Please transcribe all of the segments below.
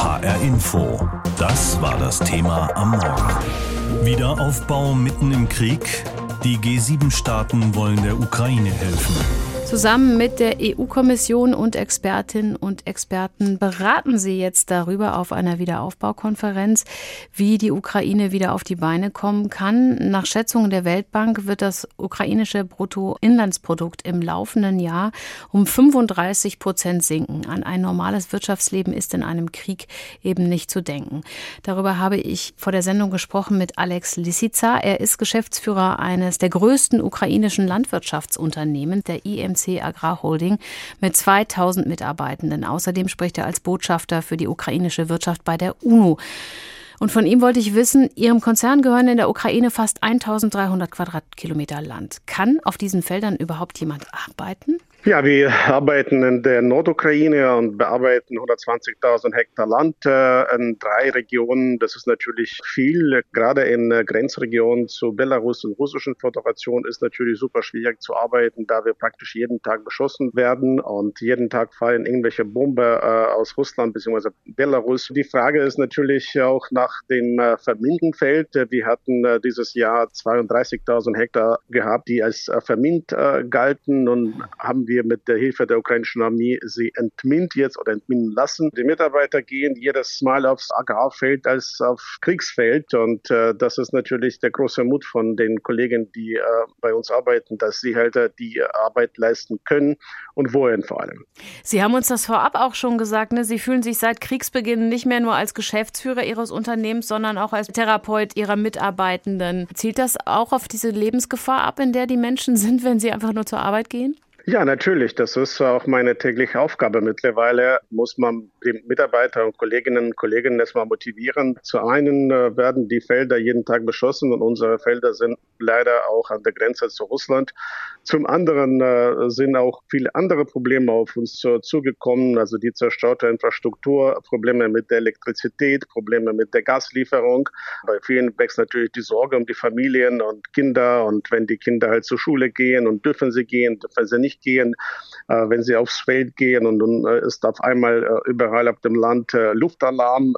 HR Info. Das war das Thema am Morgen. Wiederaufbau mitten im Krieg. Die G7-Staaten wollen der Ukraine helfen. Zusammen mit der EU-Kommission und Expertinnen und Experten beraten sie jetzt darüber auf einer Wiederaufbaukonferenz, wie die Ukraine wieder auf die Beine kommen kann. Nach Schätzungen der Weltbank wird das ukrainische Bruttoinlandsprodukt im laufenden Jahr um 35 Prozent sinken. An ein normales Wirtschaftsleben ist in einem Krieg eben nicht zu denken. Darüber habe ich vor der Sendung gesprochen mit Alex Lisica. Er ist Geschäftsführer eines der größten ukrainischen Landwirtschaftsunternehmen, der IMC EMC Agrarholding mit 2000 Mitarbeitenden. Außerdem spricht er als Botschafter für die ukrainische Wirtschaft bei der UNO. Und von ihm wollte ich wissen, Ihrem Konzern gehören in der Ukraine fast 1300 Quadratkilometer Land. Kann auf diesen Feldern überhaupt jemand arbeiten? Ja, wir arbeiten in der Nordukraine und bearbeiten 120.000 Hektar Land äh, in drei Regionen. Das ist natürlich viel. Gerade in Grenzregionen zu Belarus und Russischen Föderation ist natürlich super schwierig zu arbeiten, da wir praktisch jeden Tag beschossen werden und jeden Tag fallen irgendwelche Bomben äh, aus Russland bzw. Belarus. Die Frage ist natürlich auch nach dem äh, Vermindenfeld. Wir hatten dieses Jahr 32.000 Hektar gehabt, die als vermint galten und haben wir mit der Hilfe der ukrainischen Armee sie entminnt jetzt oder entminnen lassen. Die Mitarbeiter gehen jedes Mal aufs Agrarfeld als auf Kriegsfeld und äh, das ist natürlich der große Mut von den Kollegen, die äh, bei uns arbeiten, dass sie halt äh, die Arbeit leisten können und wollen vor allem. Sie haben uns das vorab auch schon gesagt, ne? Sie fühlen sich seit Kriegsbeginn nicht mehr nur als Geschäftsführer Ihres Unternehmens, sondern auch als Therapeut Ihrer Mitarbeitenden. Zielt das auch auf diese Lebensgefahr ab, in der die Menschen sind, wenn sie einfach nur zur Arbeit gehen? Ja, natürlich. Das ist auch meine tägliche Aufgabe. Mittlerweile muss man die Mitarbeiter und Kolleginnen und Kollegen erstmal motivieren. Zu einen äh, werden die Felder jeden Tag beschossen und unsere Felder sind leider auch an der Grenze zu Russland. Zum anderen äh, sind auch viele andere Probleme auf uns zugekommen, also die zerstörte Infrastruktur, Probleme mit der Elektrizität, Probleme mit der Gaslieferung. Bei vielen wächst natürlich die Sorge um die Familien und Kinder und wenn die Kinder halt zur Schule gehen und dürfen sie gehen, dürfen sie nicht gehen, äh, wenn sie aufs Feld gehen und dann ist auf einmal äh, überall auf dem Land äh, Luftalarm,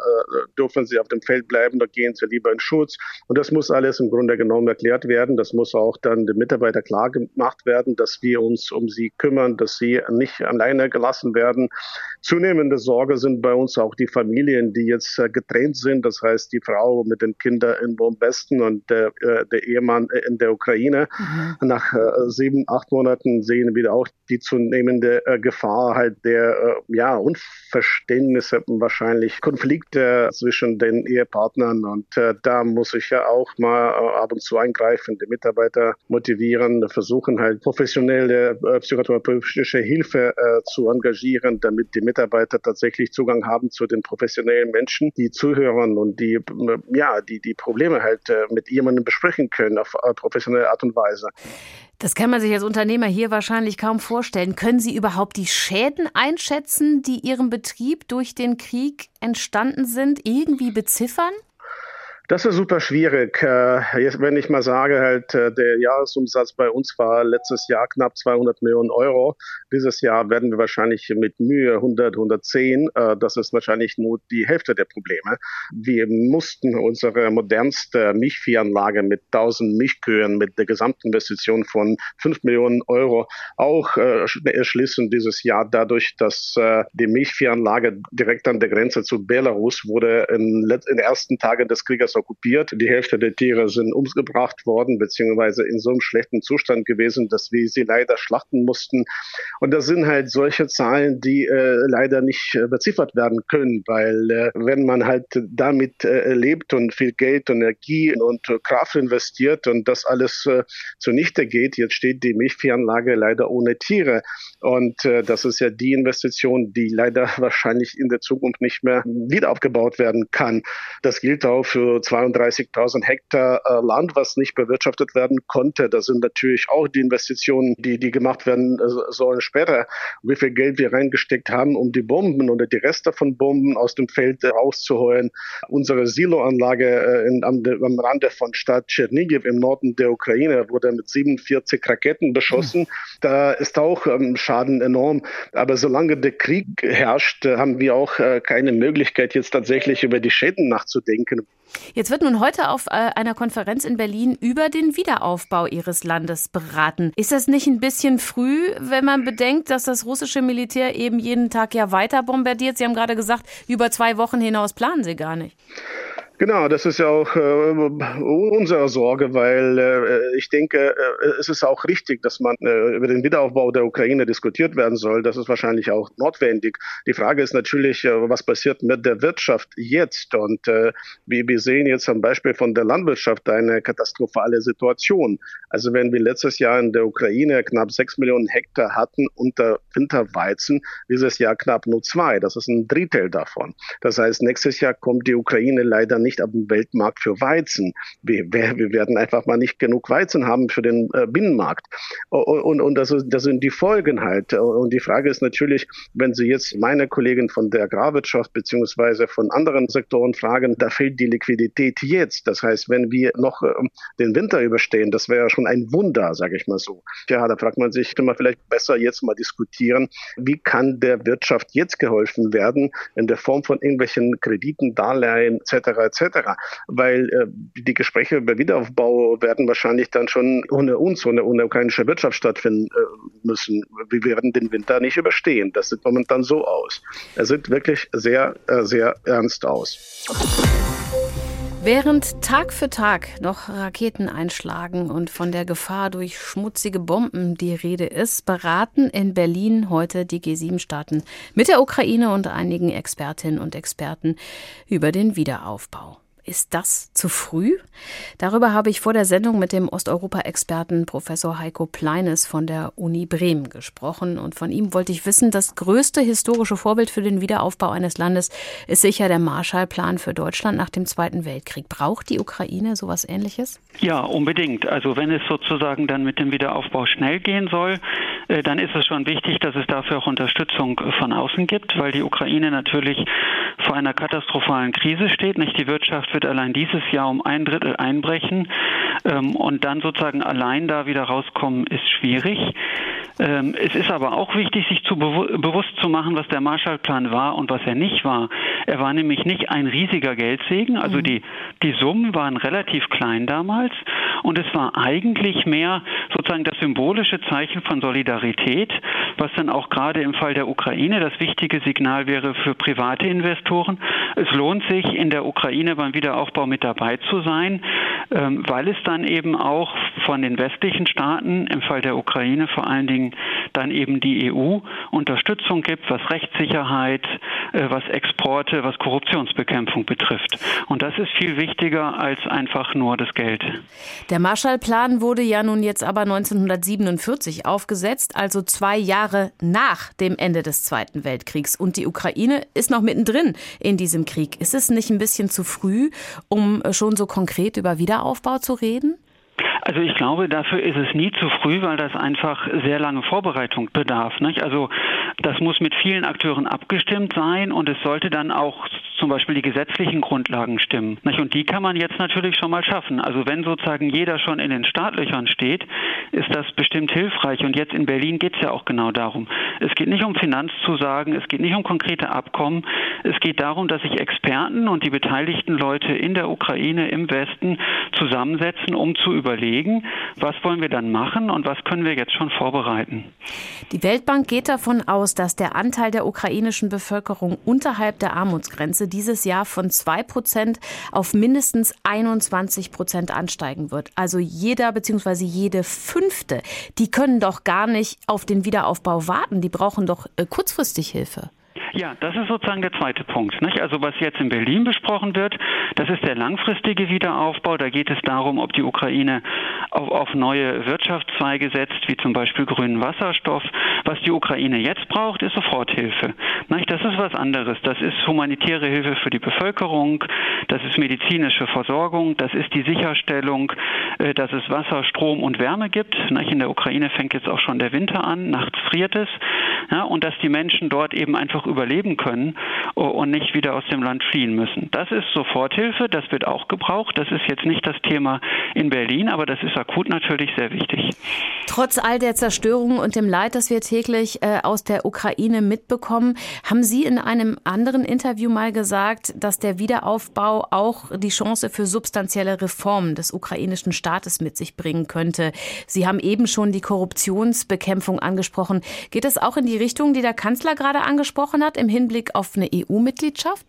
dürfen sie auf dem Feld bleiben, da gehen sie lieber in Schutz. Und das muss alles im Grunde genommen erklärt werden. Das muss auch dann den Mitarbeitern klar gemacht werden, dass wir uns um sie kümmern, dass sie nicht alleine gelassen werden. Zunehmende Sorge sind bei uns auch die Familien, die jetzt getrennt sind. Das heißt, die Frau mit den Kindern in Westen und der, der Ehemann in der Ukraine. Mhm. Nach sieben, acht Monaten sehen wir auch die zunehmende äh, Gefahr halt der äh, ja, Unverständnisse, wahrscheinlich Konflikte zwischen den Ehepartnern. Und äh, da muss ich ja auch mal äh, ab und zu eingreifen, die Mitarbeiter motivieren, versuchen halt professionelle äh, psychotherapeutische Hilfe äh, zu engagieren, damit die Mitarbeiter tatsächlich Zugang haben zu den professionellen Menschen, die zuhören und die ja, die die Probleme halt mit jemandem besprechen können auf professionelle Art und Weise. Das kann man sich als Unternehmer hier wahrscheinlich kaum vorstellen. Können Sie überhaupt die Schäden einschätzen, die Ihrem Betrieb durch den Krieg entstanden sind, irgendwie beziffern? Das ist super schwierig. Äh, wenn ich mal sage, halt, äh, der Jahresumsatz bei uns war letztes Jahr knapp 200 Millionen Euro. Dieses Jahr werden wir wahrscheinlich mit Mühe 100, 110. Äh, das ist wahrscheinlich nur die Hälfte der Probleme. Wir mussten unsere modernste Milchviehanlage mit 1000 Milchkühen mit der Gesamtinvestition von 5 Millionen Euro auch erschließen dieses Jahr dadurch, dass die Milchviehanlage direkt an der Grenze zu Belarus wurde in den ersten Tagen des Krieges okkupiert. Die Hälfte der Tiere sind umgebracht worden, beziehungsweise in so einem schlechten Zustand gewesen, dass wir sie leider schlachten mussten. Und das sind halt solche Zahlen, die äh, leider nicht äh, beziffert werden können, weil äh, wenn man halt damit äh, lebt und viel Geld und Energie und Kraft investiert und das alles äh, zunichte geht, jetzt steht die Milchviehanlage leider ohne Tiere. Und äh, das ist ja die Investition, die leider wahrscheinlich in der Zukunft nicht mehr wieder aufgebaut werden kann. Das gilt auch für 32.000 Hektar äh, Land, was nicht bewirtschaftet werden konnte. Das sind natürlich auch die Investitionen, die, die gemacht werden äh, sollen später. Wie viel Geld wir reingesteckt haben, um die Bomben oder die Reste von Bomben aus dem Feld rauszuholen. Unsere Siloanlage äh, in, am, am Rande von Stadt Tschernigiv im Norden der Ukraine wurde mit 47 Raketen beschossen. Da ist auch ähm, Schaden enorm. Aber solange der Krieg herrscht, äh, haben wir auch äh, keine Möglichkeit, jetzt tatsächlich über die Schäden nachzudenken. Jetzt wird nun heute auf äh, einer Konferenz in Berlin über den Wiederaufbau Ihres Landes beraten. Ist das nicht ein bisschen früh, wenn man bedenkt, dass das russische Militär eben jeden Tag ja weiter bombardiert? Sie haben gerade gesagt, über zwei Wochen hinaus planen Sie gar nicht. Genau, das ist ja auch äh, unsere Sorge, weil äh, ich denke, äh, es ist auch richtig, dass man äh, über den Wiederaufbau der Ukraine diskutiert werden soll. Das ist wahrscheinlich auch notwendig. Die Frage ist natürlich, äh, was passiert mit der Wirtschaft jetzt? Und äh, wir, wir sehen jetzt am Beispiel von der Landwirtschaft eine katastrophale Situation. Also wenn wir letztes Jahr in der Ukraine knapp sechs Millionen Hektar hatten unter Winterweizen, dieses Jahr knapp nur zwei. Das ist ein Drittel davon. Das heißt, nächstes Jahr kommt die Ukraine leider nicht nicht auf dem Weltmarkt für Weizen. Wir, wir werden einfach mal nicht genug Weizen haben für den äh, Binnenmarkt. Und, und das, ist, das sind die Folgen halt. Und die Frage ist natürlich, wenn Sie jetzt meine Kollegen von der Agrarwirtschaft beziehungsweise von anderen Sektoren fragen, da fehlt die Liquidität jetzt. Das heißt, wenn wir noch äh, den Winter überstehen, das wäre ja schon ein Wunder, sage ich mal so. Ja, da fragt man sich, immer vielleicht besser jetzt mal diskutieren, wie kann der Wirtschaft jetzt geholfen werden in der Form von irgendwelchen Krediten, Darlehen etc. etc weil äh, die Gespräche über Wiederaufbau werden wahrscheinlich dann schon ohne uns, ohne, ohne ukrainische Wirtschaft stattfinden äh, müssen. Wir werden den Winter nicht überstehen. Das sieht momentan so aus. Es sieht wirklich sehr, äh, sehr ernst aus. Während Tag für Tag noch Raketen einschlagen und von der Gefahr durch schmutzige Bomben die Rede ist, beraten in Berlin heute die G7-Staaten mit der Ukraine und einigen Expertinnen und Experten über den Wiederaufbau. Ist das zu früh? Darüber habe ich vor der Sendung mit dem Osteuropa-Experten Professor Heiko Pleines von der Uni Bremen gesprochen. Und von ihm wollte ich wissen, das größte historische Vorbild für den Wiederaufbau eines Landes ist sicher der Marshallplan für Deutschland nach dem Zweiten Weltkrieg. Braucht die Ukraine sowas ähnliches? Ja, unbedingt. Also wenn es sozusagen dann mit dem Wiederaufbau schnell gehen soll, dann ist es schon wichtig, dass es dafür auch Unterstützung von außen gibt, weil die Ukraine natürlich vor einer katastrophalen Krise steht. Nicht die Wirtschaft wird allein dieses Jahr um ein Drittel einbrechen. Ähm, und dann sozusagen allein da wieder rauskommen, ist schwierig. Ähm, es ist aber auch wichtig, sich zu bewu bewusst zu machen, was der Marshallplan war und was er nicht war. Er war nämlich nicht ein riesiger Geldsegen, also mhm. die, die Summen waren relativ klein damals und es war eigentlich mehr sozusagen das symbolische Zeichen von Solidarität, was dann auch gerade im Fall der Ukraine das wichtige Signal wäre für private Investoren. Es lohnt sich in der Ukraine beim Wiederaufbau mit dabei zu sein, weil es dann eben auch von den westlichen Staaten, im Fall der Ukraine vor allen Dingen dann eben die EU, Unterstützung gibt, was Rechtssicherheit, äh, was Exporte, was Korruptionsbekämpfung betrifft. Und das ist viel wichtiger als einfach nur das Geld. Der Marshallplan wurde ja nun jetzt aber 1947 aufgesetzt, also zwei Jahre nach dem Ende des Zweiten Weltkriegs. Und die Ukraine ist noch mittendrin in diesem Krieg. Ist es nicht ein bisschen zu früh, um schon so konkret über Wiederaufbau zu reden? Also ich glaube, dafür ist es nie zu früh, weil das einfach sehr lange Vorbereitung bedarf. Nicht? Also das muss mit vielen Akteuren abgestimmt sein und es sollte dann auch zum Beispiel die gesetzlichen Grundlagen stimmen. Und die kann man jetzt natürlich schon mal schaffen. Also wenn sozusagen jeder schon in den Startlöchern steht, ist das bestimmt hilfreich. Und jetzt in Berlin geht es ja auch genau darum. Es geht nicht um Finanzzusagen, es geht nicht um konkrete Abkommen. Es geht darum, dass sich Experten und die beteiligten Leute in der Ukraine, im Westen zusammensetzen, um zu überlegen, was wollen wir dann machen und was können wir jetzt schon vorbereiten. Die Weltbank geht davon aus, dass der Anteil der ukrainischen Bevölkerung unterhalb der Armutsgrenze dieses Jahr von 2 Prozent auf mindestens 21 Prozent ansteigen wird. Also jeder bzw. jede Fünfte, die können doch gar nicht auf den Wiederaufbau warten. Die brauchen doch äh, kurzfristig Hilfe. Ja, das ist sozusagen der zweite Punkt. Nicht? Also was jetzt in Berlin besprochen wird, das ist der langfristige Wiederaufbau. Da geht es darum, ob die Ukraine auf, auf neue Wirtschaftszweige setzt, wie zum Beispiel grünen Wasserstoff. Was die Ukraine jetzt braucht, ist Soforthilfe. Nicht? Das ist was anderes. Das ist humanitäre Hilfe für die Bevölkerung, das ist medizinische Versorgung, das ist die Sicherstellung, dass es Wasser, Strom und Wärme gibt. In der Ukraine fängt jetzt auch schon der Winter an, nachts friert es. Und dass die Menschen dort eben einfach überleben können und nicht wieder aus dem Land fliehen müssen. Das ist Soforthilfe, das wird auch gebraucht. Das ist jetzt nicht das Thema in Berlin, aber das ist akut natürlich sehr wichtig. Trotz all der Zerstörung und dem Leid, das wir täglich äh, aus der Ukraine mitbekommen, haben Sie in einem anderen Interview mal gesagt, dass der Wiederaufbau auch die Chance für substanzielle Reformen des ukrainischen Staates mit sich bringen könnte. Sie haben eben schon die Korruptionsbekämpfung angesprochen. Geht es auch in die Richtung, die der Kanzler gerade angesprochen hat, im Hinblick auf eine EU-Mitgliedschaft?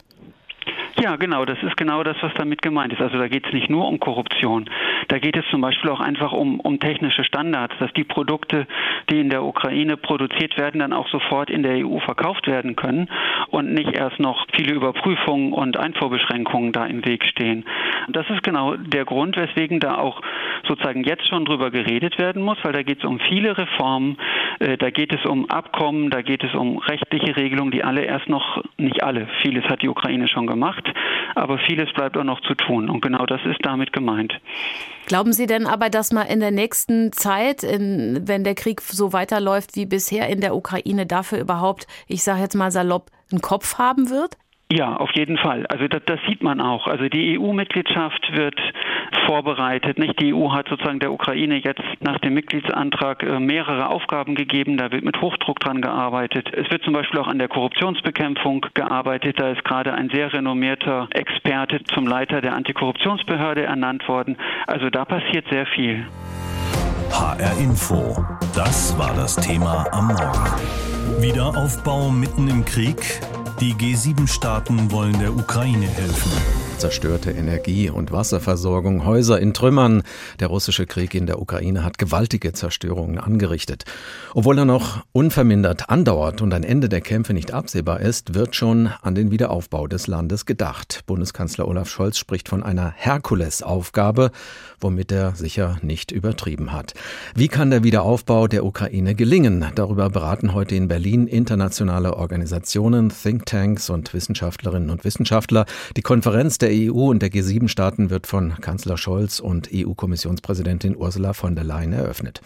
Ja, genau, das ist genau das, was damit gemeint ist. Also da geht es nicht nur um Korruption. Da geht es zum Beispiel auch einfach um, um technische Standards, dass die Produkte, die in der Ukraine produziert werden, dann auch sofort in der EU verkauft werden können und nicht erst noch viele Überprüfungen und Einfuhrbeschränkungen da im Weg stehen. Das ist genau der Grund, weswegen da auch sozusagen jetzt schon drüber geredet werden muss, weil da geht es um viele Reformen, äh, da geht es um Abkommen, da geht es um rechtliche Regelungen, die alle erst noch, nicht alle, vieles hat die Ukraine schon gemacht, aber vieles bleibt auch noch zu tun. Und genau das ist damit gemeint. Glauben Sie denn aber, dass man in der nächsten Zeit, in, wenn der Krieg so weiterläuft wie bisher in der Ukraine, dafür überhaupt, ich sage jetzt mal salopp, einen Kopf haben wird? Ja, auf jeden Fall. Also das, das sieht man auch. Also die EU-Mitgliedschaft wird vorbereitet. Nicht die EU hat sozusagen der Ukraine jetzt nach dem Mitgliedsantrag äh, mehrere Aufgaben gegeben. Da wird mit Hochdruck dran gearbeitet. Es wird zum Beispiel auch an der Korruptionsbekämpfung gearbeitet. Da ist gerade ein sehr renommierter Experte zum Leiter der Antikorruptionsbehörde ernannt worden. Also da passiert sehr viel. HR Info. Das war das Thema am Morgen. Wiederaufbau mitten im Krieg. Die G7-Staaten wollen der Ukraine helfen. Zerstörte Energie- und Wasserversorgung, Häuser in Trümmern. Der russische Krieg in der Ukraine hat gewaltige Zerstörungen angerichtet. Obwohl er noch unvermindert andauert und ein Ende der Kämpfe nicht absehbar ist, wird schon an den Wiederaufbau des Landes gedacht. Bundeskanzler Olaf Scholz spricht von einer Herkulesaufgabe, womit er sicher nicht übertrieben hat. Wie kann der Wiederaufbau der Ukraine gelingen? Darüber beraten heute in Berlin internationale Organisationen, Thinktanks und Wissenschaftlerinnen und Wissenschaftler. Die Konferenz der EU und der G7-Staaten wird von Kanzler Scholz und EU-Kommissionspräsidentin Ursula von der Leyen eröffnet.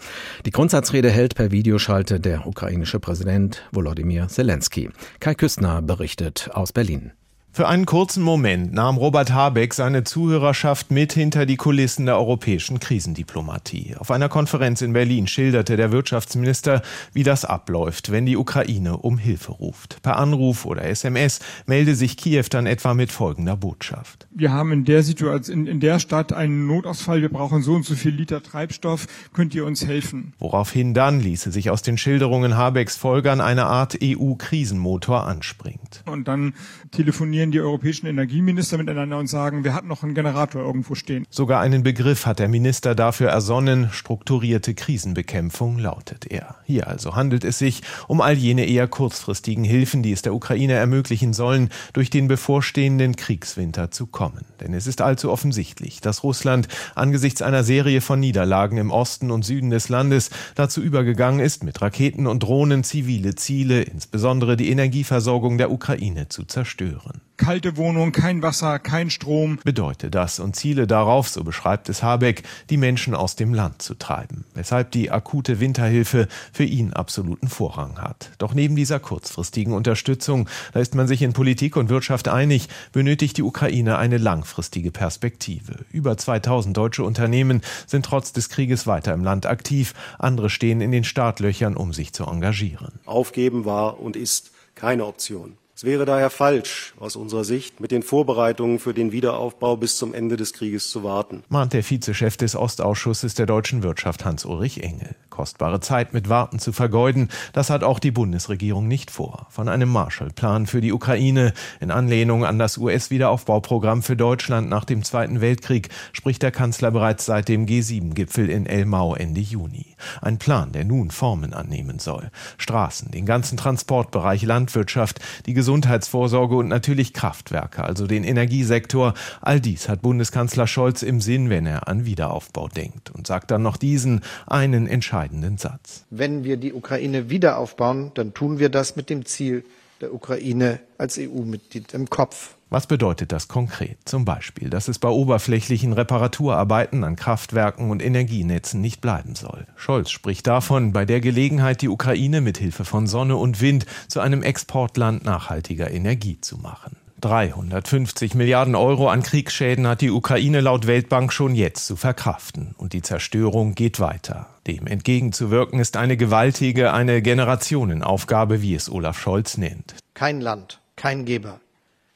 Die Grundsatzrede hält per Videoschalte der ukrainische Präsident Volodymyr Zelensky. Kai Küstner berichtet aus Berlin. Für einen kurzen Moment nahm Robert Habeck seine Zuhörerschaft mit hinter die Kulissen der europäischen Krisendiplomatie. Auf einer Konferenz in Berlin schilderte der Wirtschaftsminister, wie das abläuft, wenn die Ukraine um Hilfe ruft. Per Anruf oder SMS melde sich Kiew dann etwa mit folgender Botschaft. Wir haben in der Situation, in, in der Stadt einen Notausfall, wir brauchen so und so viel Liter Treibstoff, könnt ihr uns helfen? Woraufhin dann ließe sich aus den Schilderungen Habecks folgern eine Art EU-Krisenmotor anspringt. Und dann telefonieren die europäischen Energieminister miteinander und sagen, wir hatten noch einen Generator irgendwo stehen. Sogar einen Begriff hat der Minister dafür ersonnen. Strukturierte Krisenbekämpfung lautet er. Hier also handelt es sich um all jene eher kurzfristigen Hilfen, die es der Ukraine ermöglichen sollen, durch den bevorstehenden Kriegswinter zu kommen. Denn es ist allzu offensichtlich, dass Russland angesichts einer Serie von Niederlagen im Osten und Süden des Landes dazu übergegangen ist, mit Raketen und Drohnen zivile Ziele, insbesondere die Energieversorgung der Ukraine, zu zerstören kalte Wohnung, kein Wasser, kein Strom. Bedeutet das und ziele darauf, so beschreibt es Habeck, die Menschen aus dem Land zu treiben, weshalb die akute Winterhilfe für ihn absoluten Vorrang hat. Doch neben dieser kurzfristigen Unterstützung, da ist man sich in Politik und Wirtschaft einig, benötigt die Ukraine eine langfristige Perspektive. Über 2000 deutsche Unternehmen sind trotz des Krieges weiter im Land aktiv, andere stehen in den Startlöchern, um sich zu engagieren. Aufgeben war und ist keine Option. Es wäre daher falsch, aus unserer Sicht, mit den Vorbereitungen für den Wiederaufbau bis zum Ende des Krieges zu warten. Mahnt der Vizechef des Ostausschusses der deutschen Wirtschaft Hans-Ulrich Engel. Kostbare Zeit mit Warten zu vergeuden, das hat auch die Bundesregierung nicht vor. Von einem Marshallplan für die Ukraine in Anlehnung an das US-Wiederaufbauprogramm für Deutschland nach dem Zweiten Weltkrieg spricht der Kanzler bereits seit dem G7-Gipfel in Elmau Ende Juni. Ein Plan, der nun Formen annehmen soll. Straßen, den ganzen Transportbereich, Landwirtschaft, die Gesundheitsvorsorge und natürlich Kraftwerke, also den Energiesektor. All dies hat Bundeskanzler Scholz im Sinn, wenn er an Wiederaufbau denkt und sagt dann noch diesen einen entscheidenden Satz. Wenn wir die Ukraine wieder aufbauen, dann tun wir das mit dem Ziel der Ukraine als EU-Mitglied im Kopf. Was bedeutet das konkret? Zum Beispiel, dass es bei oberflächlichen Reparaturarbeiten an Kraftwerken und Energienetzen nicht bleiben soll. Scholz spricht davon, bei der Gelegenheit die Ukraine mit Hilfe von Sonne und Wind zu einem Exportland nachhaltiger Energie zu machen. 350 Milliarden Euro an Kriegsschäden hat die Ukraine laut Weltbank schon jetzt zu verkraften. Und die Zerstörung geht weiter. Dem entgegenzuwirken ist eine gewaltige, eine Generationenaufgabe, wie es Olaf Scholz nennt. Kein Land, kein Geber,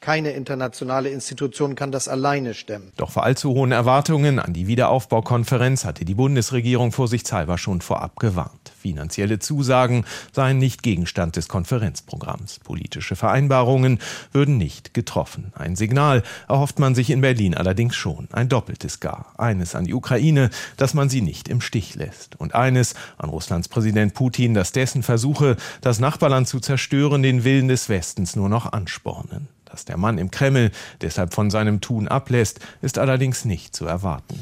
keine internationale Institution kann das alleine stemmen. Doch vor allzu hohen Erwartungen an die Wiederaufbaukonferenz hatte die Bundesregierung vorsichtshalber schon vorab gewarnt. Finanzielle Zusagen seien nicht Gegenstand des Konferenzprogramms. Politische Vereinbarungen würden nicht getroffen. Ein Signal erhofft man sich in Berlin allerdings schon. Ein doppeltes gar. Eines an die Ukraine, dass man sie nicht im Stich lässt. Und eines an Russlands Präsident Putin, dass dessen Versuche, das Nachbarland zu zerstören, den Willen des Westens nur noch anspornen. Dass der Mann im Kreml deshalb von seinem Tun ablässt, ist allerdings nicht zu erwarten.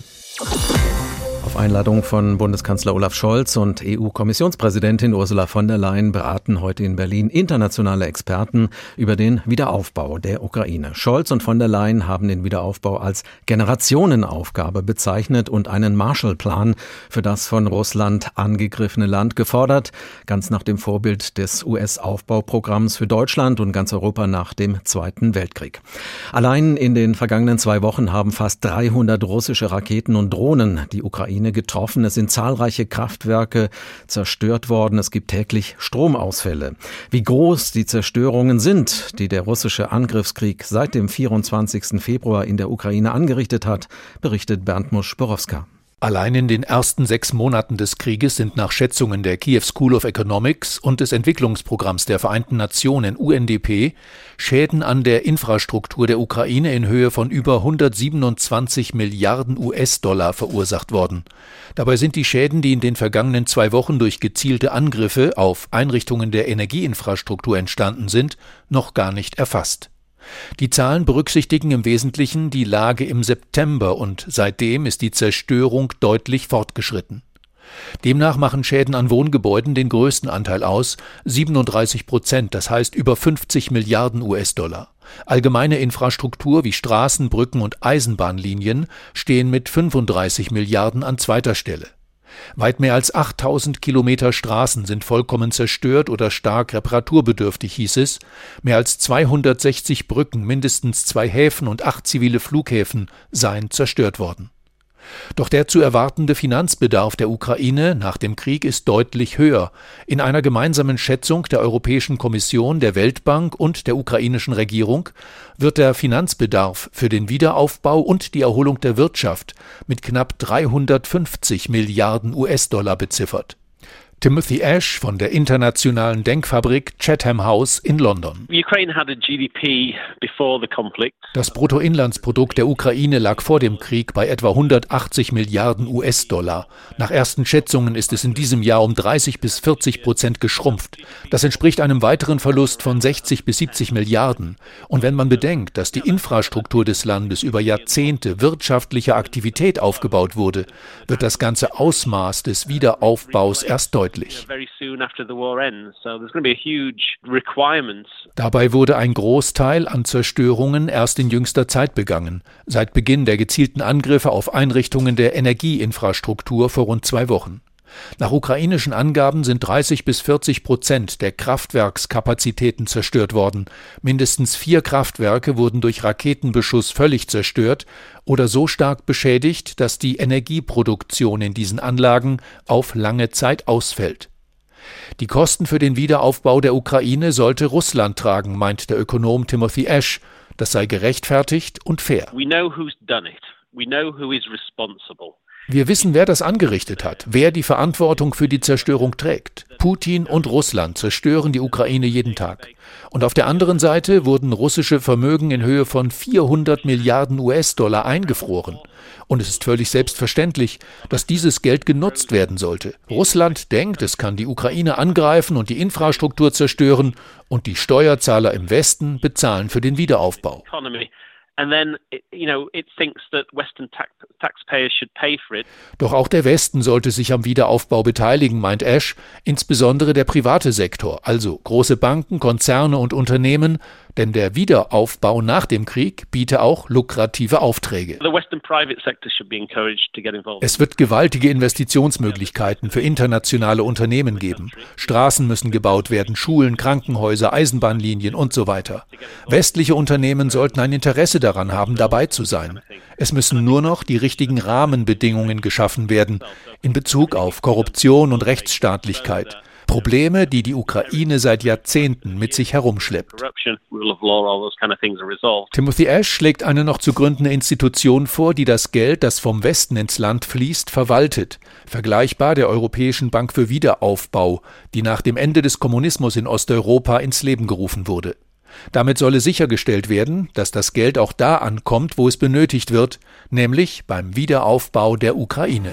Auf Einladung von Bundeskanzler Olaf Scholz und EU-Kommissionspräsidentin Ursula von der Leyen beraten heute in Berlin internationale Experten über den Wiederaufbau der Ukraine. Scholz und von der Leyen haben den Wiederaufbau als Generationenaufgabe bezeichnet und einen Marshallplan für das von Russland angegriffene Land gefordert, ganz nach dem Vorbild des US-Aufbauprogramms für Deutschland und ganz Europa nach dem Zweiten Weltkrieg. Allein in den vergangenen zwei Wochen haben fast 300 russische Raketen und Drohnen die Ukraine Ukraine getroffen. Es sind zahlreiche Kraftwerke zerstört worden. Es gibt täglich Stromausfälle. Wie groß die Zerstörungen sind, die der russische Angriffskrieg seit dem 24. Februar in der Ukraine angerichtet hat, berichtet Bernd Musch-Borowska. Allein in den ersten sechs Monaten des Krieges sind nach Schätzungen der Kiew School of Economics und des Entwicklungsprogramms der Vereinten Nationen UNDP Schäden an der Infrastruktur der Ukraine in Höhe von über 127 Milliarden US-Dollar verursacht worden. Dabei sind die Schäden, die in den vergangenen zwei Wochen durch gezielte Angriffe auf Einrichtungen der Energieinfrastruktur entstanden sind, noch gar nicht erfasst. Die Zahlen berücksichtigen im Wesentlichen die Lage im September und seitdem ist die Zerstörung deutlich fortgeschritten. Demnach machen Schäden an Wohngebäuden den größten Anteil aus, 37 Prozent, das heißt über 50 Milliarden US-Dollar. Allgemeine Infrastruktur wie Straßen, Brücken und Eisenbahnlinien stehen mit 35 Milliarden an zweiter Stelle. Weit mehr als 8000 Kilometer Straßen sind vollkommen zerstört oder stark reparaturbedürftig, hieß es. Mehr als 260 Brücken, mindestens zwei Häfen und acht zivile Flughäfen seien zerstört worden. Doch der zu erwartende Finanzbedarf der Ukraine nach dem Krieg ist deutlich höher. In einer gemeinsamen Schätzung der Europäischen Kommission, der Weltbank und der ukrainischen Regierung wird der Finanzbedarf für den Wiederaufbau und die Erholung der Wirtschaft mit knapp 350 Milliarden US-Dollar beziffert. Timothy Ash von der internationalen Denkfabrik Chatham House in London. Das Bruttoinlandsprodukt der Ukraine lag vor dem Krieg bei etwa 180 Milliarden US-Dollar. Nach ersten Schätzungen ist es in diesem Jahr um 30 bis 40 Prozent geschrumpft. Das entspricht einem weiteren Verlust von 60 bis 70 Milliarden. Und wenn man bedenkt, dass die Infrastruktur des Landes über Jahrzehnte wirtschaftlicher Aktivität aufgebaut wurde, wird das ganze Ausmaß des Wiederaufbaus erst deutlich deutlich. Dabei wurde ein Großteil an Zerstörungen erst in jüngster Zeit begangen, seit Beginn der gezielten Angriffe auf Einrichtungen der Energieinfrastruktur vor rund zwei Wochen. Nach ukrainischen Angaben sind 30 bis 40 Prozent der Kraftwerkskapazitäten zerstört worden. Mindestens vier Kraftwerke wurden durch Raketenbeschuss völlig zerstört oder so stark beschädigt, dass die Energieproduktion in diesen Anlagen auf lange Zeit ausfällt. Die Kosten für den Wiederaufbau der Ukraine sollte Russland tragen, meint der Ökonom Timothy Ash. Das sei gerechtfertigt und fair. We know who's done it. We know who is responsible. Wir wissen, wer das angerichtet hat, wer die Verantwortung für die Zerstörung trägt. Putin und Russland zerstören die Ukraine jeden Tag. Und auf der anderen Seite wurden russische Vermögen in Höhe von 400 Milliarden US-Dollar eingefroren. Und es ist völlig selbstverständlich, dass dieses Geld genutzt werden sollte. Russland denkt, es kann die Ukraine angreifen und die Infrastruktur zerstören, und die Steuerzahler im Westen bezahlen für den Wiederaufbau. Doch auch der Westen sollte sich am Wiederaufbau beteiligen, meint Ash, insbesondere der private Sektor, also große Banken, Konzerne und Unternehmen, denn der Wiederaufbau nach dem Krieg biete auch lukrative Aufträge. Es wird gewaltige Investitionsmöglichkeiten für internationale Unternehmen geben. Straßen müssen gebaut werden, Schulen, Krankenhäuser, Eisenbahnlinien und so weiter. Westliche Unternehmen sollten ein Interesse daran haben, dabei zu sein. Es müssen nur noch die richtigen Rahmenbedingungen geschaffen werden in Bezug auf Korruption und Rechtsstaatlichkeit. Probleme, die die Ukraine seit Jahrzehnten mit sich herumschleppt. Timothy Ash schlägt eine noch zu gründende Institution vor, die das Geld, das vom Westen ins Land fließt, verwaltet, vergleichbar der Europäischen Bank für Wiederaufbau, die nach dem Ende des Kommunismus in Osteuropa ins Leben gerufen wurde. Damit solle sichergestellt werden, dass das Geld auch da ankommt, wo es benötigt wird, nämlich beim Wiederaufbau der Ukraine.